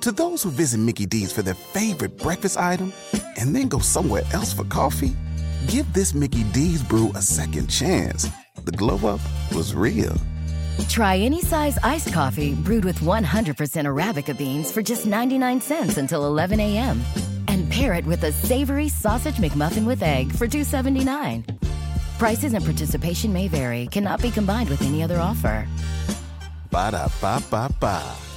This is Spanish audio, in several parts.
To those who visit Mickey D's for their favorite breakfast item and then go somewhere else for coffee, give this Mickey D's brew a second chance. The glow up was real. Try any size iced coffee brewed with 100% Arabica beans for just 99 cents until 11 a.m. And pair it with a savory sausage McMuffin with egg for 2.79. Prices and participation may vary, cannot be combined with any other offer. Ba da ba ba ba.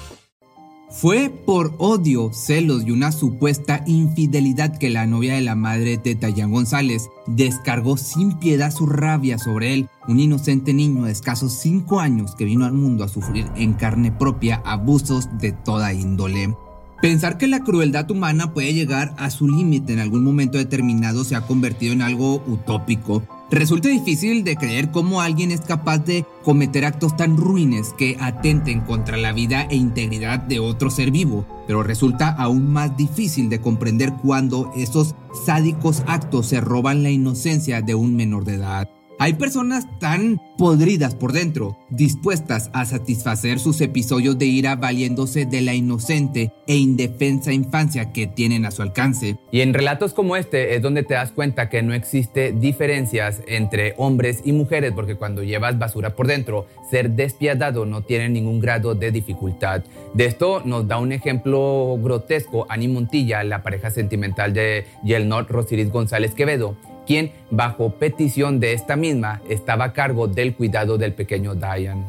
Fue por odio, celos y una supuesta infidelidad que la novia de la madre de Dayan González descargó sin piedad su rabia sobre él, un inocente niño de escasos 5 años que vino al mundo a sufrir en carne propia abusos de toda índole. Pensar que la crueldad humana puede llegar a su límite en algún momento determinado se ha convertido en algo utópico. Resulta difícil de creer cómo alguien es capaz de cometer actos tan ruines que atenten contra la vida e integridad de otro ser vivo, pero resulta aún más difícil de comprender cuando esos sádicos actos se roban la inocencia de un menor de edad. Hay personas tan podridas por dentro, dispuestas a satisfacer sus episodios de ira valiéndose de la inocente e indefensa infancia que tienen a su alcance. Y en relatos como este es donde te das cuenta que no existe diferencias entre hombres y mujeres, porque cuando llevas basura por dentro, ser despiadado no tiene ningún grado de dificultad. De esto nos da un ejemplo grotesco Ani Montilla, la pareja sentimental de Yelnor Rosiris González Quevedo quien, bajo petición de esta misma, estaba a cargo del cuidado del pequeño Diane.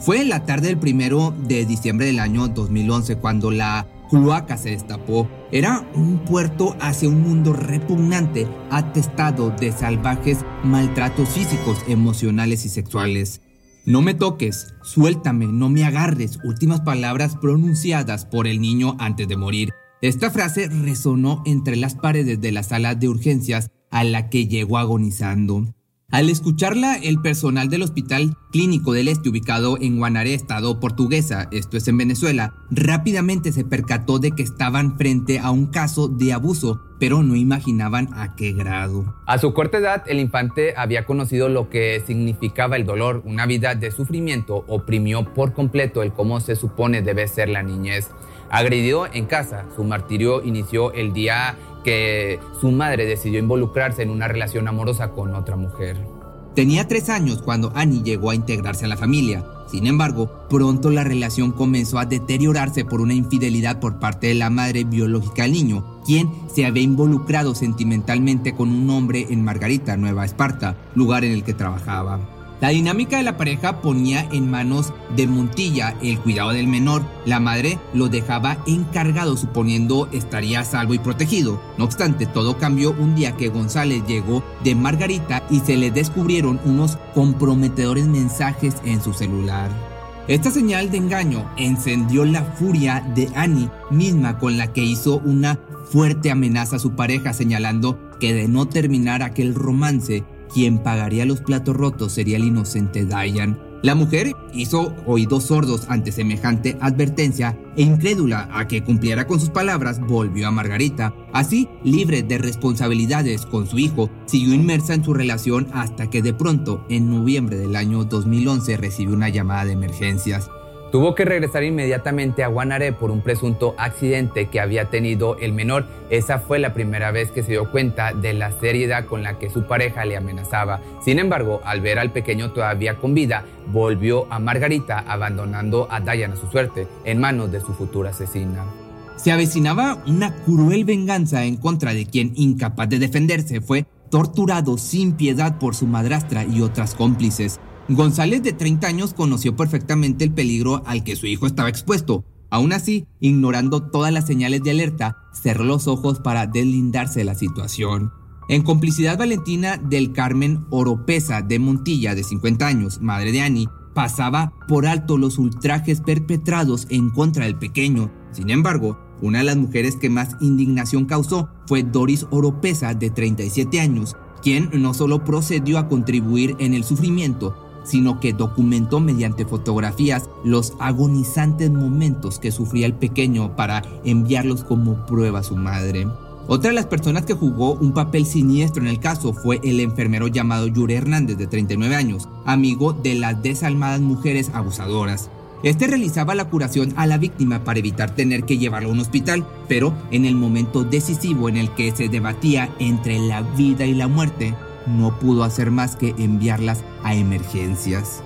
Fue la tarde del primero de diciembre del año 2011 cuando la cloaca se destapó. Era un puerto hacia un mundo repugnante, atestado de salvajes maltratos físicos, emocionales y sexuales. No me toques, suéltame, no me agarres, últimas palabras pronunciadas por el niño antes de morir. Esta frase resonó entre las paredes de la sala de urgencias a la que llegó agonizando. Al escucharla, el personal del Hospital Clínico del Este, ubicado en Guanaré, estado portuguesa, esto es en Venezuela, rápidamente se percató de que estaban frente a un caso de abuso, pero no imaginaban a qué grado. A su corta edad, el infante había conocido lo que significaba el dolor, una vida de sufrimiento, oprimió por completo el cómo se supone debe ser la niñez. Agredido en casa, su martirio inició el día que su madre decidió involucrarse en una relación amorosa con otra mujer. Tenía tres años cuando Annie llegó a integrarse a la familia. Sin embargo, pronto la relación comenzó a deteriorarse por una infidelidad por parte de la madre biológica del niño, quien se había involucrado sentimentalmente con un hombre en Margarita, Nueva Esparta, lugar en el que trabajaba. La dinámica de la pareja ponía en manos de Montilla el cuidado del menor. La madre lo dejaba encargado suponiendo estaría salvo y protegido. No obstante, todo cambió un día que González llegó de Margarita y se le descubrieron unos comprometedores mensajes en su celular. Esta señal de engaño encendió la furia de Annie misma con la que hizo una fuerte amenaza a su pareja señalando que de no terminar aquel romance quien pagaría los platos rotos sería el inocente Diane. La mujer hizo oídos sordos ante semejante advertencia e incrédula a que cumpliera con sus palabras, volvió a Margarita. Así, libre de responsabilidades con su hijo, siguió inmersa en su relación hasta que de pronto, en noviembre del año 2011, recibió una llamada de emergencias. Tuvo que regresar inmediatamente a Guanaré por un presunto accidente que había tenido el menor. Esa fue la primera vez que se dio cuenta de la seriedad con la que su pareja le amenazaba. Sin embargo, al ver al pequeño todavía con vida, volvió a Margarita abandonando a Diana a su suerte en manos de su futura asesina. Se avecinaba una cruel venganza en contra de quien, incapaz de defenderse, fue torturado sin piedad por su madrastra y otras cómplices. González de 30 años conoció perfectamente el peligro al que su hijo estaba expuesto. Aún así, ignorando todas las señales de alerta, cerró los ojos para deslindarse de la situación. En complicidad Valentina del Carmen Oropesa de Montilla, de 50 años, madre de Annie, pasaba por alto los ultrajes perpetrados en contra del pequeño. Sin embargo, una de las mujeres que más indignación causó fue Doris Oropesa, de 37 años, quien no solo procedió a contribuir en el sufrimiento, sino que documentó mediante fotografías los agonizantes momentos que sufría el pequeño para enviarlos como prueba a su madre. Otra de las personas que jugó un papel siniestro en el caso fue el enfermero llamado Yuri Hernández, de 39 años, amigo de las desalmadas mujeres abusadoras. Este realizaba la curación a la víctima para evitar tener que llevarlo a un hospital, pero en el momento decisivo en el que se debatía entre la vida y la muerte, no pudo hacer más que enviarlas a emergencias.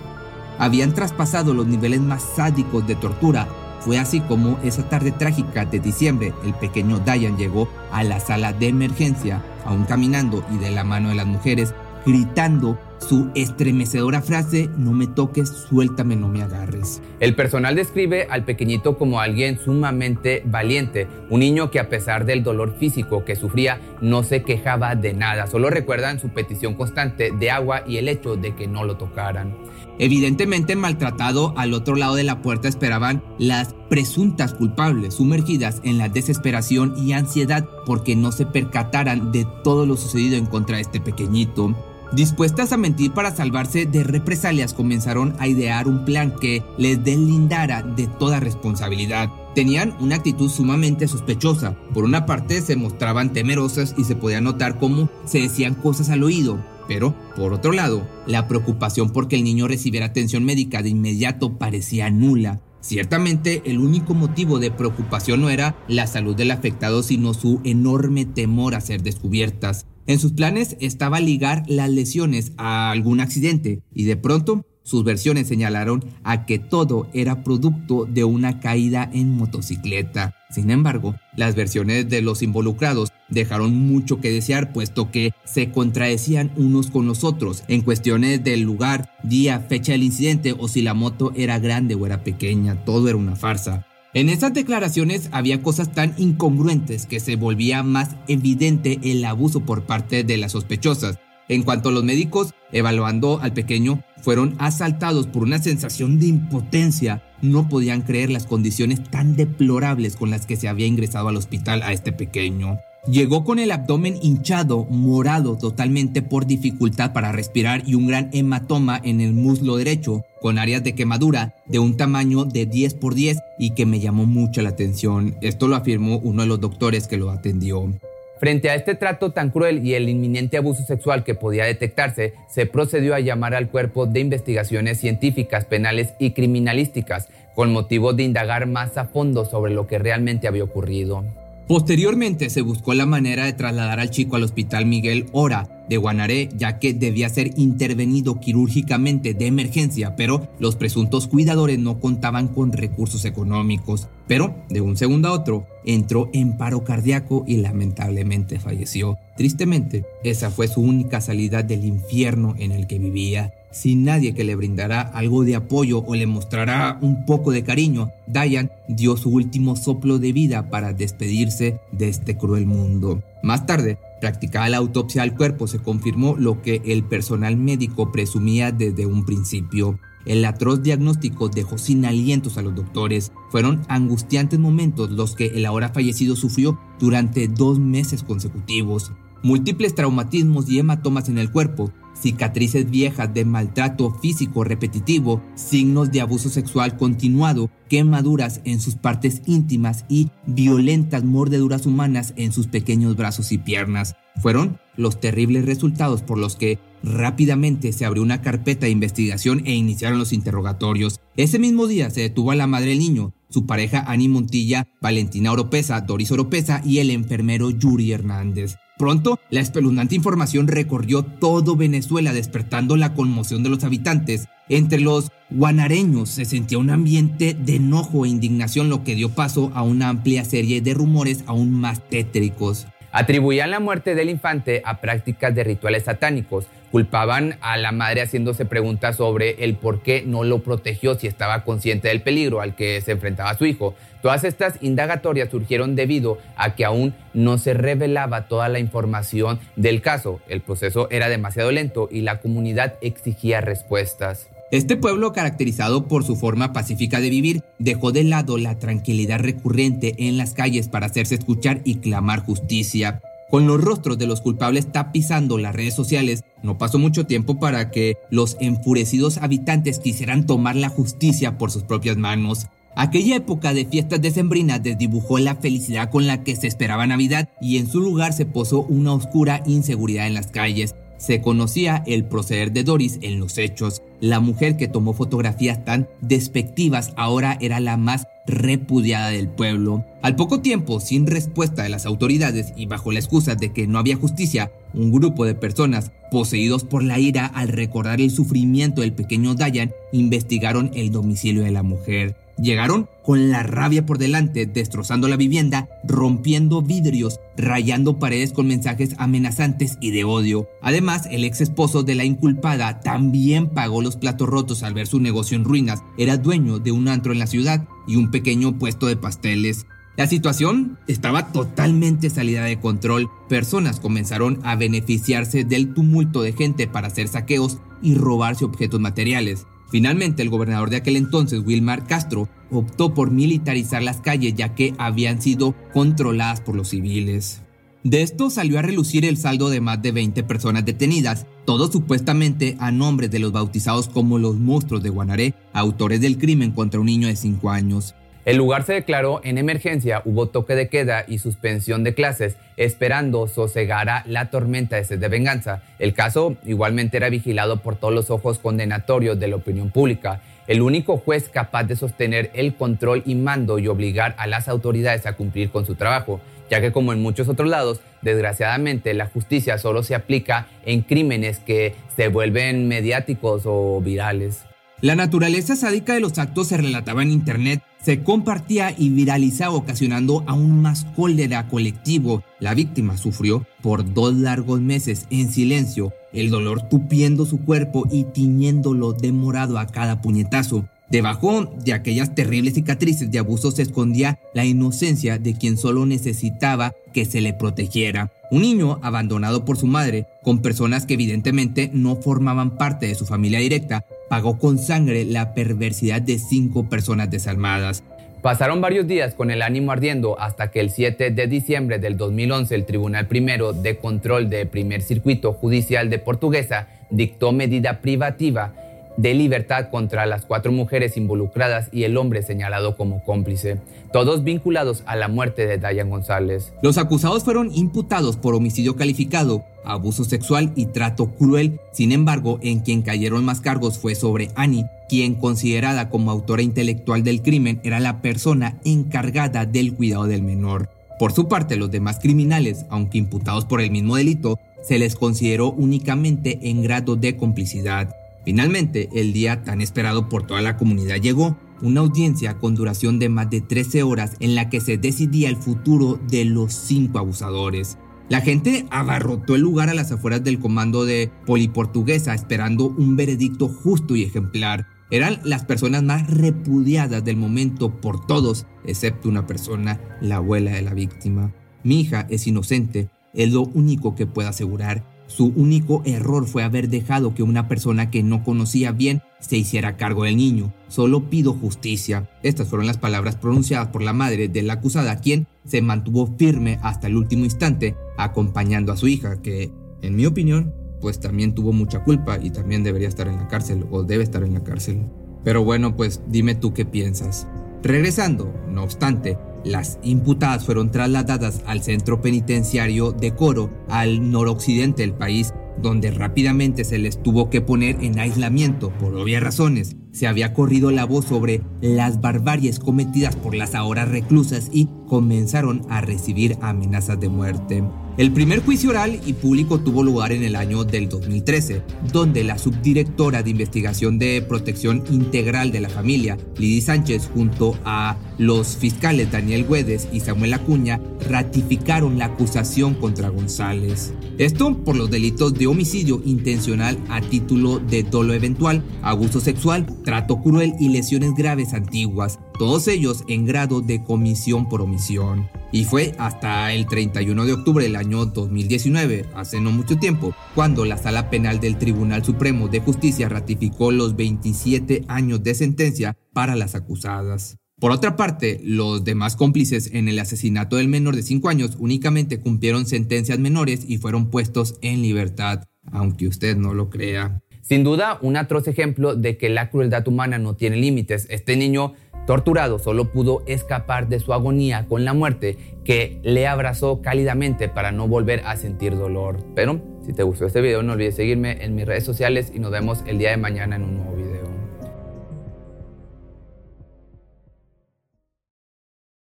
Habían traspasado los niveles más sádicos de tortura fue así como esa tarde trágica de diciembre el pequeño Diane llegó a la sala de emergencia, aún caminando y de la mano de las mujeres, gritando su estremecedora frase, no me toques, suéltame, no me agarres. El personal describe al pequeñito como alguien sumamente valiente, un niño que a pesar del dolor físico que sufría, no se quejaba de nada, solo recuerdan su petición constante de agua y el hecho de que no lo tocaran. Evidentemente maltratado al otro lado de la puerta esperaban las presuntas culpables sumergidas en la desesperación y ansiedad porque no se percataran de todo lo sucedido en contra de este pequeñito. Dispuestas a mentir para salvarse de represalias, comenzaron a idear un plan que les deslindara de toda responsabilidad. Tenían una actitud sumamente sospechosa. Por una parte se mostraban temerosas y se podía notar cómo se decían cosas al oído, pero, por otro lado, la preocupación por que el niño recibiera atención médica de inmediato parecía nula. Ciertamente, el único motivo de preocupación no era la salud del afectado, sino su enorme temor a ser descubiertas. En sus planes estaba ligar las lesiones a algún accidente, y de pronto sus versiones señalaron a que todo era producto de una caída en motocicleta. Sin embargo, las versiones de los involucrados dejaron mucho que desear puesto que se contradecían unos con los otros en cuestiones del lugar, día, fecha del incidente o si la moto era grande o era pequeña, todo era una farsa. En esas declaraciones había cosas tan incongruentes que se volvía más evidente el abuso por parte de las sospechosas. En cuanto a los médicos, evaluando al pequeño, fueron asaltados por una sensación de impotencia. No podían creer las condiciones tan deplorables con las que se había ingresado al hospital a este pequeño. Llegó con el abdomen hinchado, morado totalmente por dificultad para respirar y un gran hematoma en el muslo derecho, con áreas de quemadura de un tamaño de 10 por 10 y que me llamó mucho la atención. Esto lo afirmó uno de los doctores que lo atendió. Frente a este trato tan cruel y el inminente abuso sexual que podía detectarse, se procedió a llamar al Cuerpo de Investigaciones Científicas, Penales y Criminalísticas, con motivo de indagar más a fondo sobre lo que realmente había ocurrido. Posteriormente se buscó la manera de trasladar al chico al Hospital Miguel Ora de Guanaré, ya que debía ser intervenido quirúrgicamente de emergencia, pero los presuntos cuidadores no contaban con recursos económicos. Pero, de un segundo a otro, entró en paro cardíaco y lamentablemente falleció. Tristemente, esa fue su única salida del infierno en el que vivía sin nadie que le brindara algo de apoyo o le mostrara un poco de cariño, Diane dio su último soplo de vida para despedirse de este cruel mundo. Más tarde, practicada la autopsia al cuerpo, se confirmó lo que el personal médico presumía desde un principio. El atroz diagnóstico dejó sin alientos a los doctores. Fueron angustiantes momentos los que el ahora fallecido sufrió durante dos meses consecutivos. Múltiples traumatismos y hematomas en el cuerpo cicatrices viejas de maltrato físico repetitivo, signos de abuso sexual continuado, quemaduras en sus partes íntimas y violentas mordeduras humanas en sus pequeños brazos y piernas. Fueron los terribles resultados por los que rápidamente se abrió una carpeta de investigación e iniciaron los interrogatorios. Ese mismo día se detuvo a la madre del niño, su pareja Ani Montilla, Valentina Oropesa, Doris Oropesa y el enfermero Yuri Hernández. Pronto, la espeluznante información recorrió todo Venezuela despertando la conmoción de los habitantes. Entre los guanareños se sentía un ambiente de enojo e indignación lo que dio paso a una amplia serie de rumores aún más tétricos. Atribuían la muerte del infante a prácticas de rituales satánicos, culpaban a la madre haciéndose preguntas sobre el por qué no lo protegió si estaba consciente del peligro al que se enfrentaba su hijo. Todas estas indagatorias surgieron debido a que aún no se revelaba toda la información del caso. El proceso era demasiado lento y la comunidad exigía respuestas. Este pueblo, caracterizado por su forma pacífica de vivir, dejó de lado la tranquilidad recurrente en las calles para hacerse escuchar y clamar justicia. Con los rostros de los culpables tapizando las redes sociales, no pasó mucho tiempo para que los enfurecidos habitantes quisieran tomar la justicia por sus propias manos. Aquella época de fiestas decembrinas desdibujó la felicidad con la que se esperaba Navidad y en su lugar se posó una oscura inseguridad en las calles. Se conocía el proceder de Doris en los hechos. La mujer que tomó fotografías tan despectivas ahora era la más repudiada del pueblo. Al poco tiempo, sin respuesta de las autoridades y bajo la excusa de que no había justicia, un grupo de personas poseídos por la ira al recordar el sufrimiento del pequeño Dayan investigaron el domicilio de la mujer. Llegaron con la rabia por delante, destrozando la vivienda, rompiendo vidrios, rayando paredes con mensajes amenazantes y de odio. Además, el ex esposo de la inculpada también pagó los platos rotos al ver su negocio en ruinas. Era dueño de un antro en la ciudad y un pequeño puesto de pasteles. La situación estaba totalmente salida de control. Personas comenzaron a beneficiarse del tumulto de gente para hacer saqueos y robarse objetos materiales. Finalmente, el gobernador de aquel entonces, Wilmar Castro, optó por militarizar las calles ya que habían sido controladas por los civiles. De esto salió a relucir el saldo de más de 20 personas detenidas, todos supuestamente a nombre de los bautizados como los monstruos de Guanaré, autores del crimen contra un niño de 5 años. El lugar se declaró en emergencia, hubo toque de queda y suspensión de clases, esperando sosegara la tormenta de sed de venganza. El caso igualmente era vigilado por todos los ojos condenatorios de la opinión pública. El único juez capaz de sostener el control y mando y obligar a las autoridades a cumplir con su trabajo, ya que como en muchos otros lados, desgraciadamente la justicia solo se aplica en crímenes que se vuelven mediáticos o virales. La naturaleza sádica de los actos se relataba en Internet, se compartía y viralizaba ocasionando aún más cólera colectivo. La víctima sufrió por dos largos meses en silencio, el dolor tupiendo su cuerpo y tiñéndolo de morado a cada puñetazo. Debajo de aquellas terribles cicatrices de abuso se escondía la inocencia de quien solo necesitaba que se le protegiera. Un niño abandonado por su madre, con personas que evidentemente no formaban parte de su familia directa, pagó con sangre la perversidad de cinco personas desalmadas. Pasaron varios días con el ánimo ardiendo hasta que el 7 de diciembre del 2011 el Tribunal Primero de Control de Primer Circuito Judicial de Portuguesa dictó medida privativa de libertad contra las cuatro mujeres involucradas y el hombre señalado como cómplice, todos vinculados a la muerte de Dayan González. Los acusados fueron imputados por homicidio calificado, abuso sexual y trato cruel. Sin embargo, en quien cayeron más cargos fue sobre Annie, quien considerada como autora intelectual del crimen era la persona encargada del cuidado del menor. Por su parte, los demás criminales, aunque imputados por el mismo delito, se les consideró únicamente en grado de complicidad. Finalmente, el día tan esperado por toda la comunidad llegó, una audiencia con duración de más de 13 horas en la que se decidía el futuro de los cinco abusadores. La gente abarrotó el lugar a las afueras del comando de Poliportuguesa esperando un veredicto justo y ejemplar. Eran las personas más repudiadas del momento por todos, excepto una persona, la abuela de la víctima. Mi hija es inocente, es lo único que puedo asegurar. Su único error fue haber dejado que una persona que no conocía bien se hiciera cargo del niño. Solo pido justicia. Estas fueron las palabras pronunciadas por la madre de la acusada, quien se mantuvo firme hasta el último instante, acompañando a su hija, que, en mi opinión, pues también tuvo mucha culpa y también debería estar en la cárcel o debe estar en la cárcel. Pero bueno, pues dime tú qué piensas. Regresando, no obstante, las imputadas fueron trasladadas al centro penitenciario de Coro, al noroccidente del país, donde rápidamente se les tuvo que poner en aislamiento por obvias razones. Se había corrido la voz sobre las barbaries cometidas por las ahora reclusas y comenzaron a recibir amenazas de muerte. El primer juicio oral y público tuvo lugar en el año del 2013, donde la subdirectora de investigación de protección integral de la familia, Lidy Sánchez, junto a los fiscales Daniel Güedes y Samuel Acuña, ratificaron la acusación contra González. Esto por los delitos de homicidio intencional a título de dolo eventual, abuso sexual, trato cruel y lesiones graves antiguas, todos ellos en grado de comisión por omisión. Y fue hasta el 31 de octubre del año 2019, hace no mucho tiempo, cuando la Sala Penal del Tribunal Supremo de Justicia ratificó los 27 años de sentencia para las acusadas. Por otra parte, los demás cómplices en el asesinato del menor de 5 años únicamente cumplieron sentencias menores y fueron puestos en libertad, aunque usted no lo crea. Sin duda, un atroz ejemplo de que la crueldad humana no tiene límites. Este niño Torturado, solo pudo escapar de su agonía con la muerte, que le abrazó cálidamente para no volver a sentir dolor. Pero si te gustó este video, no olvides seguirme en mis redes sociales y nos vemos el día de mañana en un nuevo video.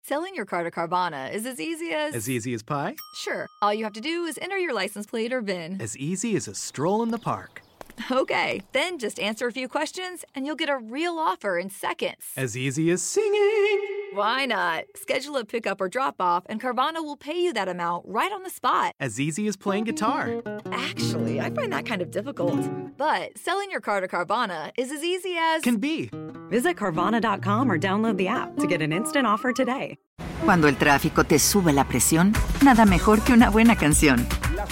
Selling your car to Carvana is as easy as. As easy as pie? Sure. All you have to do is enter your license plate or VIN. As easy as a stroll in the park. Okay, then just answer a few questions and you'll get a real offer in seconds. As easy as singing. Why not? Schedule a pickup or drop off, and Carvana will pay you that amount right on the spot. As easy as playing guitar. Actually, I find that kind of difficult. But selling your car to Carvana is as easy as. Can be. Visit Carvana.com or download the app to get an instant offer today. Cuando el tráfico te sube la presión, nada mejor que una buena canción.